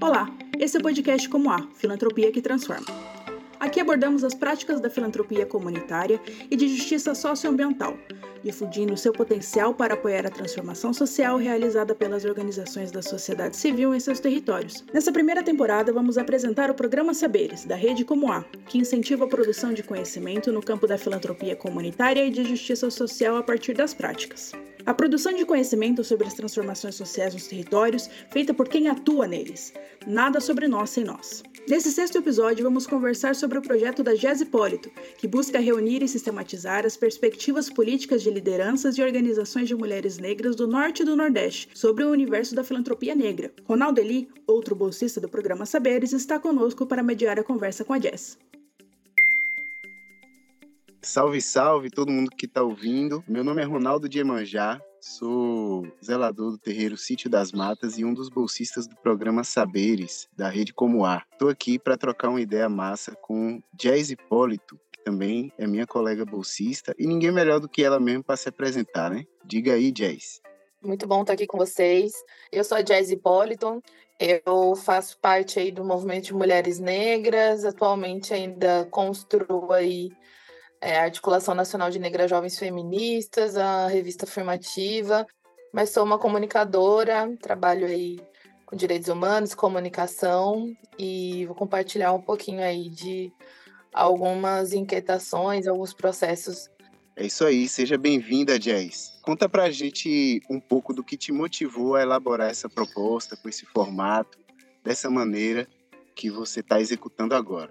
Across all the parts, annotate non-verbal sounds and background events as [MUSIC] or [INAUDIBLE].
Olá, esse é o podcast Como A, Filantropia que Transforma. Aqui abordamos as práticas da filantropia comunitária e de justiça socioambiental, difundindo seu potencial para apoiar a transformação social realizada pelas organizações da sociedade civil em seus territórios. Nessa primeira temporada, vamos apresentar o programa Saberes, da Rede Como A, que incentiva a produção de conhecimento no campo da filantropia comunitária e de justiça social a partir das práticas. A produção de conhecimento sobre as transformações sociais nos territórios, feita por quem atua neles. Nada sobre nós sem nós. Nesse sexto episódio, vamos conversar sobre o projeto da Jazz Hipólito, que busca reunir e sistematizar as perspectivas políticas de lideranças e organizações de mulheres negras do Norte e do Nordeste sobre o universo da filantropia negra. Ronaldo Eli, outro bolsista do programa Saberes, está conosco para mediar a conversa com a Jazz. Salve, salve todo mundo que está ouvindo. Meu nome é Ronaldo de Emanjá, sou zelador do terreiro Sítio das Matas e um dos bolsistas do programa Saberes, da Rede Como Ar. Estou aqui para trocar uma ideia massa com Jazz Hipólito, que também é minha colega bolsista, e ninguém melhor do que ela mesmo para se apresentar, né? Diga aí, Jazz. Muito bom estar aqui com vocês. Eu sou a Jazz Hipólito, eu faço parte aí do movimento de mulheres negras, atualmente ainda construo aí é, a Articulação Nacional de Negras Jovens Feministas, a revista Afirmativa, mas sou uma comunicadora, trabalho aí com direitos humanos, comunicação e vou compartilhar um pouquinho aí de algumas inquietações, alguns processos. É isso aí, seja bem-vinda, Jazz. Conta pra gente um pouco do que te motivou a elaborar essa proposta com esse formato, dessa maneira que você está executando agora.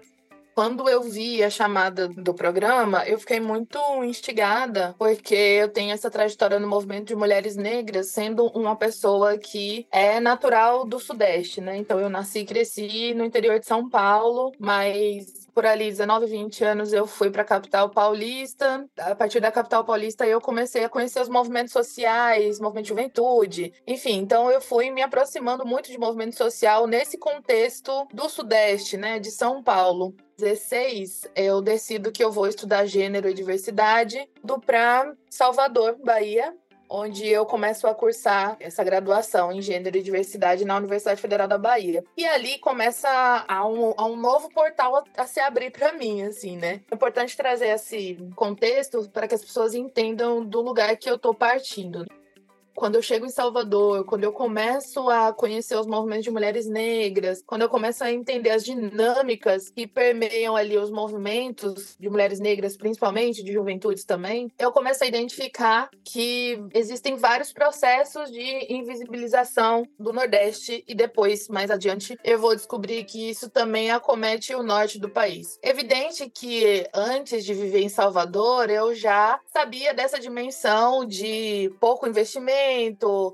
Quando eu vi a chamada do programa, eu fiquei muito instigada, porque eu tenho essa trajetória no movimento de mulheres negras, sendo uma pessoa que é natural do Sudeste, né? Então eu nasci e cresci no interior de São Paulo, mas por ali 19, 20 anos eu fui para a capital paulista. A partir da capital paulista eu comecei a conhecer os movimentos sociais, movimento de juventude, enfim, então eu fui me aproximando muito de movimento social nesse contexto do sudeste, né, de São Paulo. 16, eu decido que eu vou estudar gênero e diversidade do para Salvador, Bahia, onde eu começo a cursar essa graduação em Gênero e Diversidade na Universidade Federal da Bahia. E ali começa a um, a um novo portal a, se abrir para mim, assim, né? É importante trazer esse contexto para que as pessoas entendam do lugar que eu tô partindo quando eu chego em Salvador, quando eu começo a conhecer os movimentos de mulheres negras, quando eu começo a entender as dinâmicas que permeiam ali os movimentos de mulheres negras, principalmente de juventudes também, eu começo a identificar que existem vários processos de invisibilização do Nordeste e depois, mais adiante, eu vou descobrir que isso também acomete o norte do país. Evidente que antes de viver em Salvador, eu já sabia dessa dimensão de pouco investimento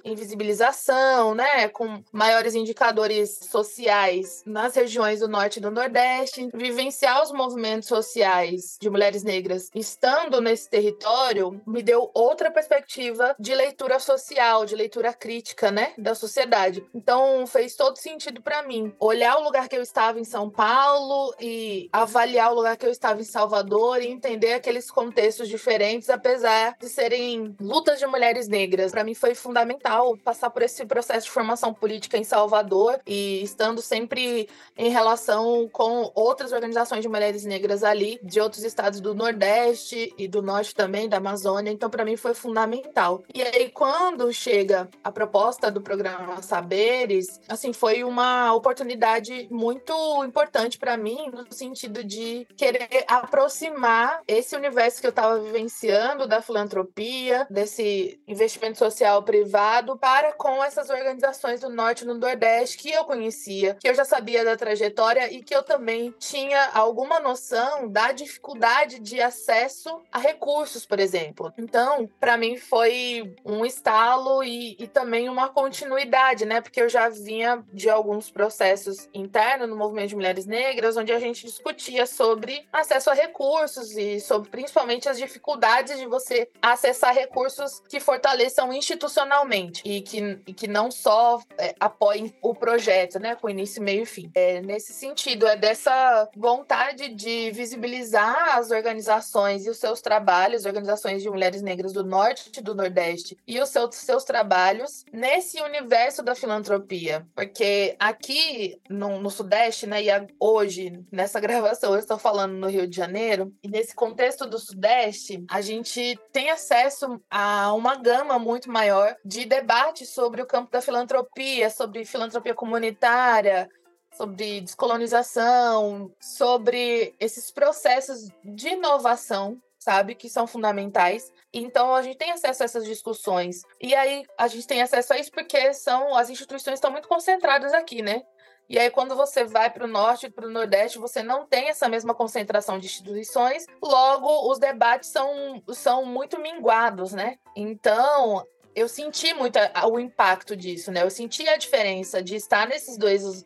invisibilização, né, com maiores indicadores sociais nas regiões do norte e do nordeste, vivenciar os movimentos sociais de mulheres negras estando nesse território me deu outra perspectiva de leitura social, de leitura crítica, né, da sociedade. Então fez todo sentido para mim olhar o lugar que eu estava em São Paulo e avaliar o lugar que eu estava em Salvador e entender aqueles contextos diferentes, apesar de serem lutas de mulheres negras. Para mim foi fundamental passar por esse processo de formação política em Salvador e estando sempre em relação com outras organizações de mulheres negras ali, de outros estados do Nordeste e do Norte também, da Amazônia. Então, para mim, foi fundamental. E aí, quando chega a proposta do programa Saberes, assim, foi uma oportunidade muito importante para mim, no sentido de querer aproximar esse universo que eu estava vivenciando da filantropia, desse investimento social social privado para com essas organizações do Norte e do Nordeste que eu conhecia, que eu já sabia da trajetória e que eu também tinha alguma noção da dificuldade de acesso a recursos, por exemplo. Então, para mim foi um estalo e, e também uma continuidade, né? Porque eu já vinha de alguns processos internos no movimento de mulheres negras, onde a gente discutia sobre acesso a recursos e sobre principalmente as dificuldades de você acessar recursos que fortaleçam instituições institucionalmente e que, e que não só é, apoiem o projeto, né, com início, meio e fim. É, nesse sentido, é dessa vontade de visibilizar as organizações e os seus trabalhos, organizações de mulheres negras do Norte e do Nordeste, e os seus, seus trabalhos nesse universo da filantropia. Porque aqui no, no Sudeste, né, e a, hoje, nessa [LAUGHS] gravação, eu estou falando no Rio de Janeiro, e nesse contexto do Sudeste, a gente tem acesso a uma gama muito maior de debates sobre o campo da filantropia, sobre filantropia comunitária, sobre descolonização, sobre esses processos de inovação, sabe, que são fundamentais. Então a gente tem acesso a essas discussões. E aí a gente tem acesso a isso porque são as instituições estão muito concentradas aqui, né? E aí, quando você vai para o norte para o nordeste, você não tem essa mesma concentração de instituições, logo os debates são, são muito minguados, né? Então, eu senti muito o impacto disso, né? Eu senti a diferença de estar nesses dois,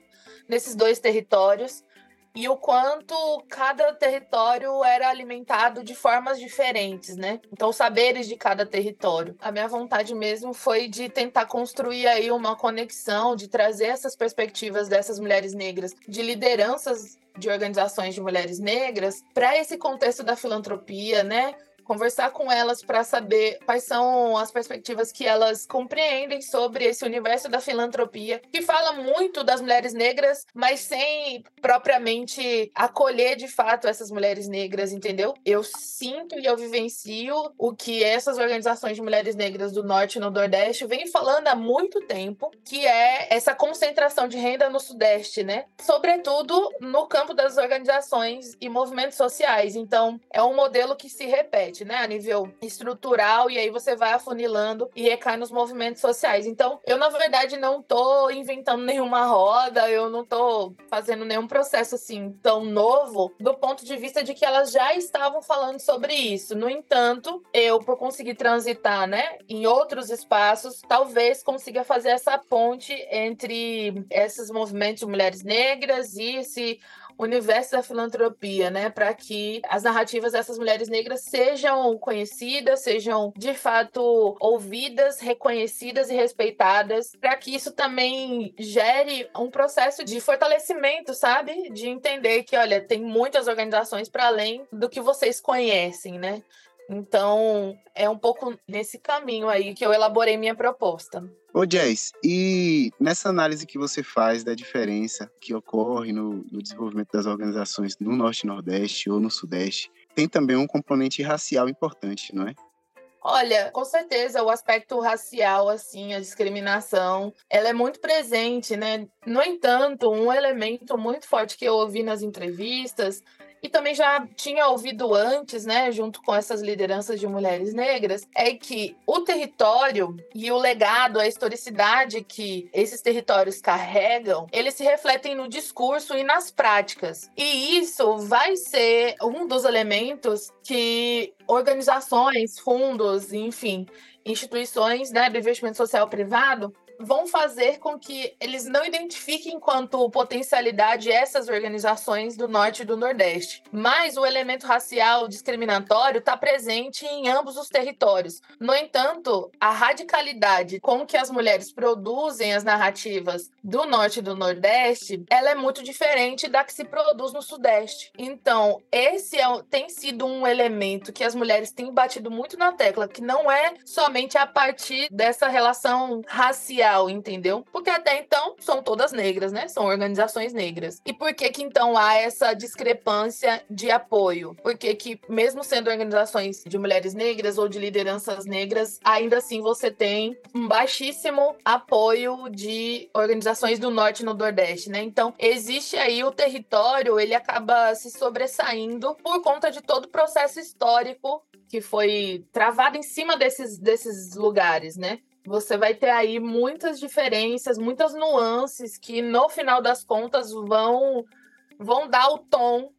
nesses dois territórios e o quanto cada território era alimentado de formas diferentes, né? Então, saberes de cada território. A minha vontade mesmo foi de tentar construir aí uma conexão, de trazer essas perspectivas dessas mulheres negras, de lideranças de organizações de mulheres negras para esse contexto da filantropia, né? Conversar com elas para saber quais são as perspectivas que elas compreendem sobre esse universo da filantropia, que fala muito das mulheres negras, mas sem propriamente acolher de fato essas mulheres negras, entendeu? Eu sinto e eu vivencio o que essas organizações de mulheres negras do Norte e no Nordeste vêm falando há muito tempo, que é essa concentração de renda no Sudeste, né? Sobretudo no campo das organizações e movimentos sociais. Então, é um modelo que se repete né? A nível estrutural, e aí você vai afunilando e recai nos movimentos sociais. Então, eu, na verdade, não tô inventando nenhuma roda, eu não tô fazendo nenhum processo assim tão novo, do ponto de vista de que elas já estavam falando sobre isso. No entanto, eu, por conseguir transitar, né, em outros espaços, talvez consiga fazer essa ponte entre esses movimentos de mulheres negras e esse universo da filantropia, né, para que as narrativas dessas mulheres negras sejam conhecidas, sejam de fato ouvidas, reconhecidas e respeitadas, para que isso também gere um processo de fortalecimento, sabe? De entender que, olha, tem muitas organizações para além do que vocês conhecem, né? Então, é um pouco nesse caminho aí que eu elaborei minha proposta. Ô, Jess, e nessa análise que você faz da diferença que ocorre no, no desenvolvimento das organizações no Norte e Nordeste ou no Sudeste, tem também um componente racial importante, não é? Olha, com certeza o aspecto racial, assim, a discriminação, ela é muito presente, né? No entanto, um elemento muito forte que eu ouvi nas entrevistas e também já tinha ouvido antes, né, junto com essas lideranças de mulheres negras, é que o território e o legado, a historicidade que esses territórios carregam, eles se refletem no discurso e nas práticas. E isso vai ser um dos elementos que organizações, fundos, enfim, instituições né, do investimento social privado vão fazer com que eles não identifiquem quanto potencialidade essas organizações do Norte e do Nordeste. Mas o elemento racial discriminatório está presente em ambos os territórios. No entanto, a radicalidade com que as mulheres produzem as narrativas do Norte e do Nordeste, ela é muito diferente da que se produz no Sudeste. Então, esse é, tem sido um elemento que as mulheres têm batido muito na tecla, que não é somente a partir dessa relação racial entendeu? Porque até então são todas negras, né? São organizações negras. E por que que então há essa discrepância de apoio? Porque que mesmo sendo organizações de mulheres negras ou de lideranças negras, ainda assim você tem um baixíssimo apoio de organizações do norte e no nordeste, né? Então, existe aí o território, ele acaba se sobressaindo por conta de todo o processo histórico que foi travado em cima desses, desses lugares, né? Você vai ter aí muitas diferenças, muitas nuances que no final das contas vão vão dar o tom,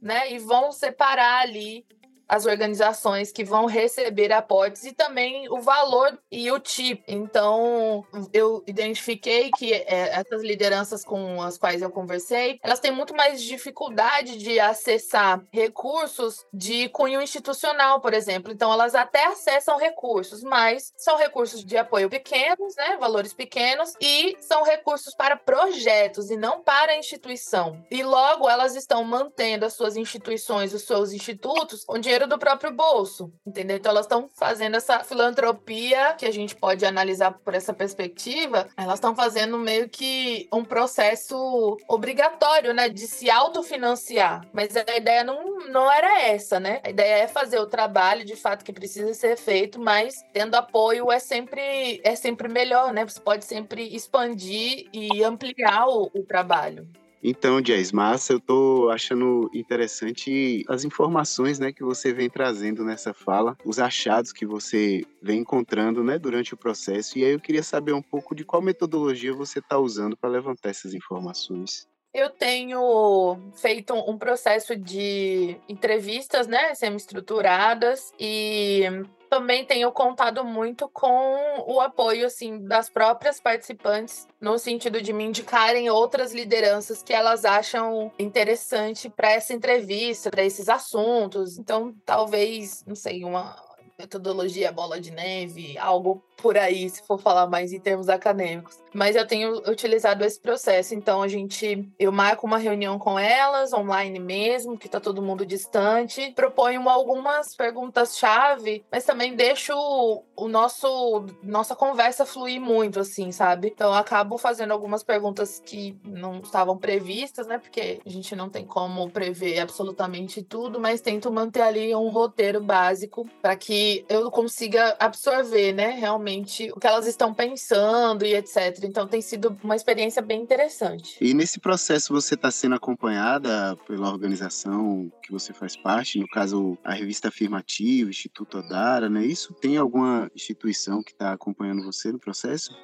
né? E vão separar ali as organizações que vão receber aportes e também o valor e o tipo. Então, eu identifiquei que é, essas lideranças com as quais eu conversei, elas têm muito mais dificuldade de acessar recursos de cunho institucional, por exemplo. Então, elas até acessam recursos, mas são recursos de apoio pequenos, né, valores pequenos, e são recursos para projetos e não para instituição. E logo elas estão mantendo as suas instituições, os seus institutos, com dinheiro do próprio bolso, entendeu? Então elas estão fazendo essa filantropia que a gente pode analisar por essa perspectiva, elas estão fazendo meio que um processo obrigatório, né, de se autofinanciar. Mas a ideia não, não era essa, né? A ideia é fazer o trabalho de fato que precisa ser feito, mas tendo apoio é sempre é sempre melhor, né? Você pode sempre expandir e ampliar o, o trabalho. Então, Jazz, massa, eu tô achando interessante as informações, né, que você vem trazendo nessa fala, os achados que você vem encontrando, né, durante o processo. E aí eu queria saber um pouco de qual metodologia você está usando para levantar essas informações. Eu tenho feito um processo de entrevistas, né, semi-estruturadas e também tenho contado muito com o apoio assim das próprias participantes no sentido de me indicarem outras lideranças que elas acham interessante para essa entrevista, para esses assuntos. Então, talvez, não sei, uma metodologia bola de neve, algo por aí, se for falar mais em termos acadêmicos. Mas eu tenho utilizado esse processo, então a gente eu marco uma reunião com elas online mesmo, que tá todo mundo distante, proponho algumas perguntas chave, mas também deixo o nosso nossa conversa fluir muito assim, sabe? Então eu acabo fazendo algumas perguntas que não estavam previstas, né? Porque a gente não tem como prever absolutamente tudo, mas tento manter ali um roteiro básico para que eu consiga absorver, né, realmente realmente o que elas estão pensando e etc. Então tem sido uma experiência bem interessante. E nesse processo você está sendo acompanhada pela organização que você faz parte, no caso a revista Afirmativa, Instituto Odara, né? Isso tem alguma instituição que está acompanhando você no processo?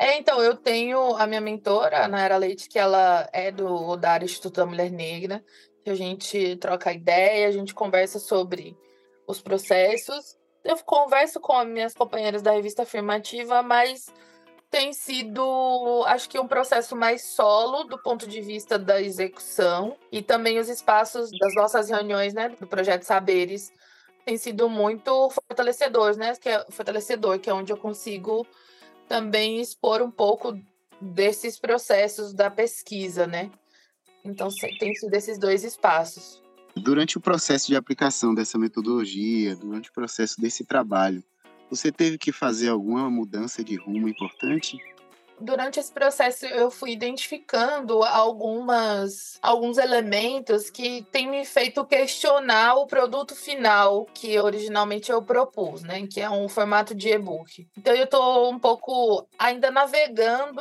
É, então, eu tenho a minha mentora, a Nayara Leite, que ela é do Odara Instituto da Mulher Negra, que a gente troca ideia, a gente conversa sobre os processos eu converso com as minhas companheiras da revista afirmativa, mas tem sido, acho que um processo mais solo do ponto de vista da execução e também os espaços das nossas reuniões, né, do projeto Saberes, tem sido muito fortalecedores, né, que é fortalecedor, que é onde eu consigo também expor um pouco desses processos da pesquisa, né? Então tem sido esses dois espaços. Durante o processo de aplicação dessa metodologia, durante o processo desse trabalho, você teve que fazer alguma mudança de rumo importante? Durante esse processo eu fui identificando algumas alguns elementos que têm me feito questionar o produto final que originalmente eu propus, né, que é um formato de e-book. Então eu estou um pouco ainda navegando,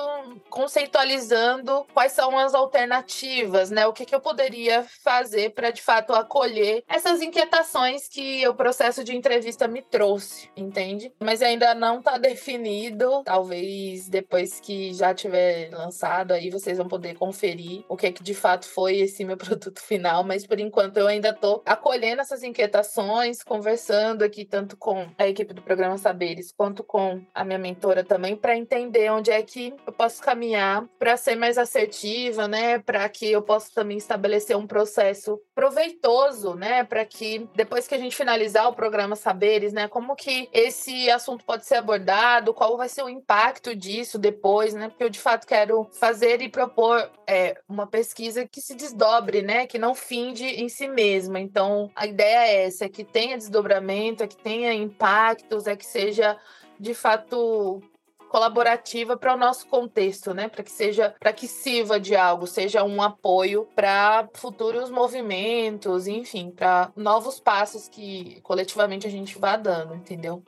conceitualizando quais são as alternativas, né, o que, que eu poderia fazer para de fato acolher essas inquietações que o processo de entrevista me trouxe, entende? Mas ainda não está definido, talvez depois que já tiver lançado, aí vocês vão poder conferir o que é que de fato foi esse meu [LAUGHS] produto final, mas por enquanto eu ainda estou acolhendo essas inquietações, conversando aqui tanto com a equipe do programa Saberes quanto com a minha mentora também para entender onde é que eu posso caminhar para ser mais assertiva, né, para que eu possa também estabelecer um processo proveitoso, né, para que depois que a gente finalizar o programa Saberes, né, como que esse assunto pode ser abordado, qual vai ser o impacto disso depois depois, né? Porque eu de fato quero fazer e propor é, uma pesquisa que se desdobre, né? Que não finde em si mesma. Então, a ideia é essa, é que tenha desdobramento, é que tenha impactos, é que seja de fato colaborativa para o nosso contexto, né? Para que seja, para que sirva de algo, seja um apoio para futuros movimentos, enfim, para novos passos que coletivamente a gente vá dando, entendeu?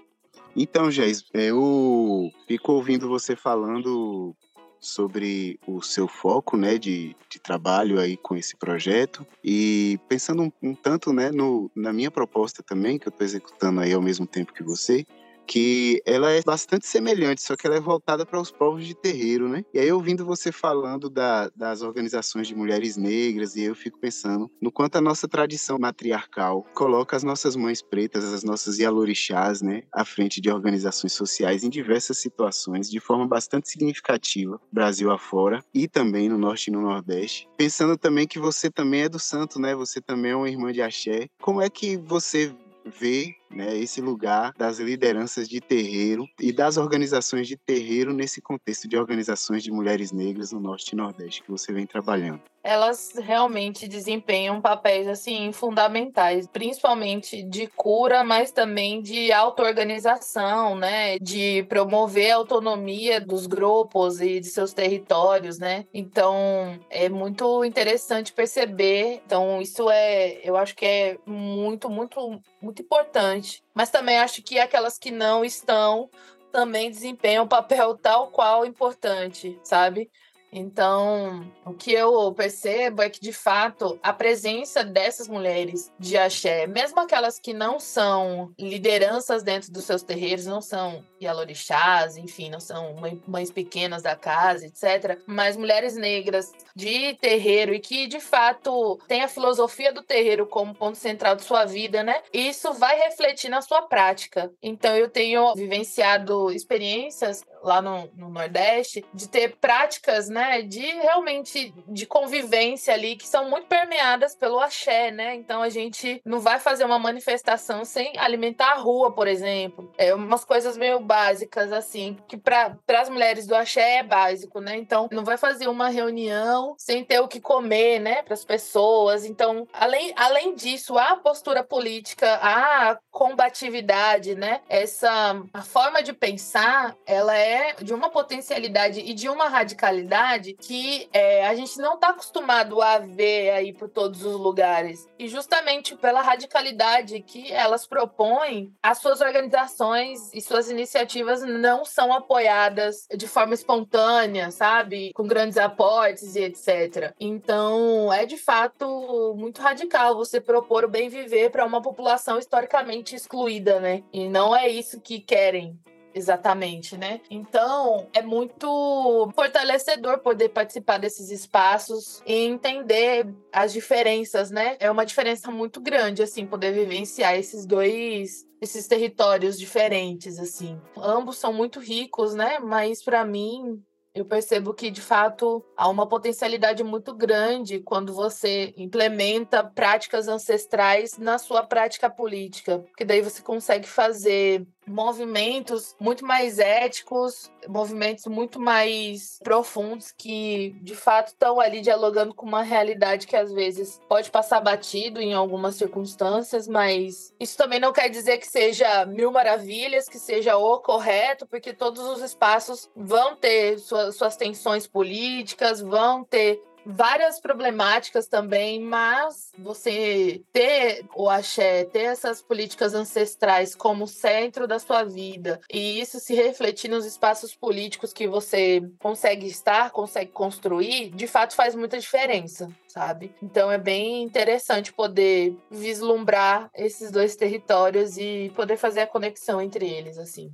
Então, Geis, eu fico ouvindo você falando sobre o seu foco, né, de, de trabalho aí com esse projeto e pensando um, um tanto, né, no, na minha proposta também, que eu estou executando aí ao mesmo tempo que você, porque ela é bastante semelhante, só que ela é voltada para os povos de terreiro, né? E aí, ouvindo você falando da, das organizações de mulheres negras, e eu fico pensando no quanto a nossa tradição matriarcal coloca as nossas mães pretas, as nossas Yalorixás, né, à frente de organizações sociais em diversas situações, de forma bastante significativa, Brasil afora, e também no Norte e no Nordeste. Pensando também que você também é do santo, né? Você também é uma irmã de axé. Como é que você vê né, esse lugar das lideranças de terreiro e das organizações de terreiro nesse contexto de organizações de mulheres negras no Norte e Nordeste que você vem trabalhando? Elas realmente desempenham papéis assim fundamentais, principalmente de cura, mas também de auto-organização, né, de promover a autonomia dos grupos e de seus territórios, né? Então, é muito interessante perceber. Então, isso é, eu acho que é muito, muito, muito importante. Mas também acho que aquelas que não estão também desempenham um papel tal qual importante, sabe? Então, o que eu percebo é que, de fato, a presença dessas mulheres de axé, mesmo aquelas que não são lideranças dentro dos seus terreiros, não são yalorixás, enfim, não são mães pequenas da casa, etc., mas mulheres negras de terreiro e que, de fato, tem a filosofia do terreiro como ponto central de sua vida, né? Isso vai refletir na sua prática. Então, eu tenho vivenciado experiências lá no, no Nordeste de ter práticas, né, de realmente de convivência ali que são muito permeadas pelo axé, né? Então, a gente não vai fazer uma manifestação sem alimentar a rua, por exemplo. É umas coisas meio básicas, assim, que para as mulheres do axé é básico, né? Então, não vai fazer uma reunião sem ter o que comer, né, para as pessoas. Então, além, além disso, a postura política, a combatividade, né, essa a forma de pensar, ela é de uma potencialidade e de uma radicalidade que é, a gente não está acostumado a ver aí por todos os lugares. E justamente pela radicalidade que elas propõem, as suas organizações e suas iniciativas não são apoiadas de forma espontânea, sabe? Com grandes aportes e etc. Então, é de fato muito radical você propor o bem viver para uma população historicamente excluída, né? E não é isso que querem Exatamente, né? Então, é muito fortalecedor poder participar desses espaços e entender as diferenças, né? É uma diferença muito grande, assim, poder vivenciar esses dois esses territórios diferentes, assim. Ambos são muito ricos, né? Mas para mim, eu percebo que, de fato, há uma potencialidade muito grande quando você implementa práticas ancestrais na sua prática política, porque daí você consegue fazer movimentos muito mais éticos, movimentos muito mais profundos que de fato estão ali dialogando com uma realidade que às vezes pode passar batido em algumas circunstâncias, mas isso também não quer dizer que seja mil maravilhas, que seja o correto, porque todos os espaços vão ter suas, suas tensões políticas, vão ter várias problemáticas também, mas você ter o axé, ter essas políticas ancestrais como centro da sua vida e isso se refletir nos espaços políticos que você consegue estar, consegue construir, de fato faz muita diferença, sabe? Então é bem interessante poder vislumbrar esses dois territórios e poder fazer a conexão entre eles, assim.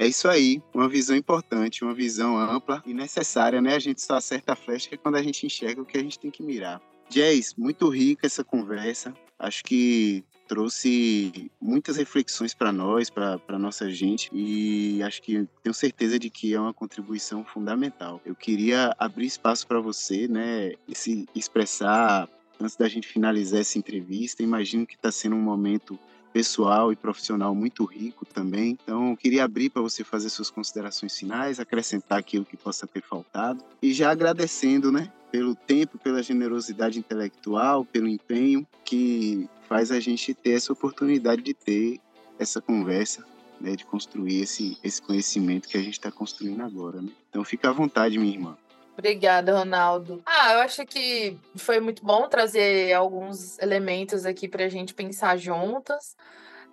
É isso aí, uma visão importante, uma visão ampla e necessária, né? A gente só acerta a flecha quando a gente enxerga o que a gente tem que mirar. Jazz, muito rica essa conversa. Acho que trouxe muitas reflexões para nós, para nossa gente, e acho que tenho certeza de que é uma contribuição fundamental. Eu queria abrir espaço para você, né, se expressar antes da gente finalizar essa entrevista. Imagino que está sendo um momento pessoal e profissional muito rico também. Então, queria abrir para você fazer suas considerações finais, acrescentar aquilo que possa ter faltado e já agradecendo, né, pelo tempo, pela generosidade intelectual, pelo empenho que faz a gente ter essa oportunidade de ter essa conversa, né, de construir esse, esse conhecimento que a gente está construindo agora. Né? Então, fica à vontade, minha irmã. Obrigada, Ronaldo. Ah, eu acho que foi muito bom trazer alguns elementos aqui para a gente pensar juntas.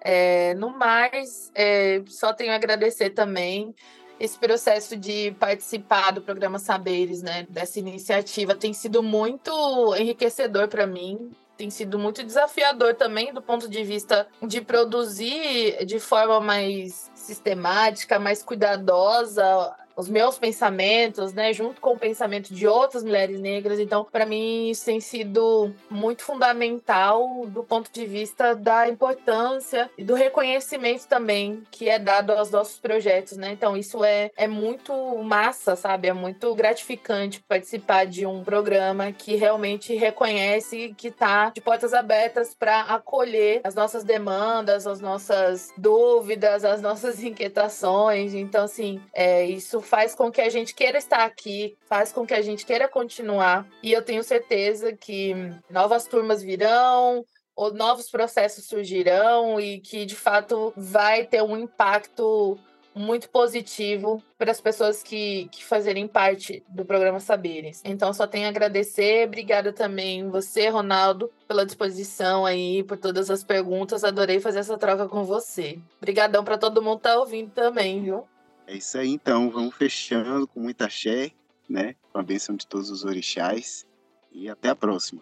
É, no mais, é, só tenho a agradecer também esse processo de participar do programa Saberes, né? Dessa iniciativa tem sido muito enriquecedor para mim tem sido muito desafiador também do ponto de vista de produzir de forma mais sistemática, mais cuidadosa os meus pensamentos, né, junto com o pensamento de outras mulheres negras. Então, para mim, isso tem sido muito fundamental do ponto de vista da importância e do reconhecimento também que é dado aos nossos projetos, né? Então, isso é, é muito massa, sabe? É muito gratificante participar de um programa que realmente reconhece que está de portas abertas para acolher as nossas demandas, as nossas dúvidas, as nossas [LAUGHS] inquietações. Então, assim, é, isso faz com que a gente queira estar aqui, faz com que a gente queira continuar. E eu tenho certeza que novas turmas virão, ou novos processos surgirão e que de fato vai ter um impacto muito positivo para as pessoas que, que fazerem parte do programa Saberes. Então, só tenho a agradecer. Obrigada também você, Ronaldo, pela disposição aí, por todas as perguntas. Adorei fazer essa troca com você. Obrigadão para todo mundo que tá ouvindo também, viu? É isso aí, então. Vamos fechando com muita axé, né? Com a bênção de todos os orixás. E até a próxima.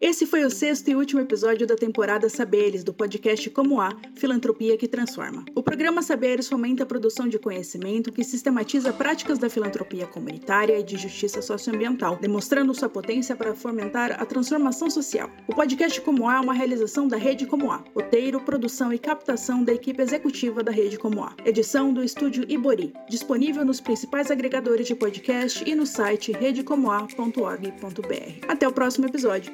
Esse foi o sexto e último episódio da temporada Saberes, do podcast Como Há, Filantropia que Transforma. O programa Saberes fomenta a produção de conhecimento que sistematiza práticas da filantropia comunitária e de justiça socioambiental, demonstrando sua potência para fomentar a transformação social. O podcast Como Há é uma realização da Rede Como Há, roteiro, produção e captação da equipe executiva da Rede Como Há. Edição do estúdio Ibori, disponível nos principais agregadores de podcast e no site redecomoa.org.br. Até o próximo episódio.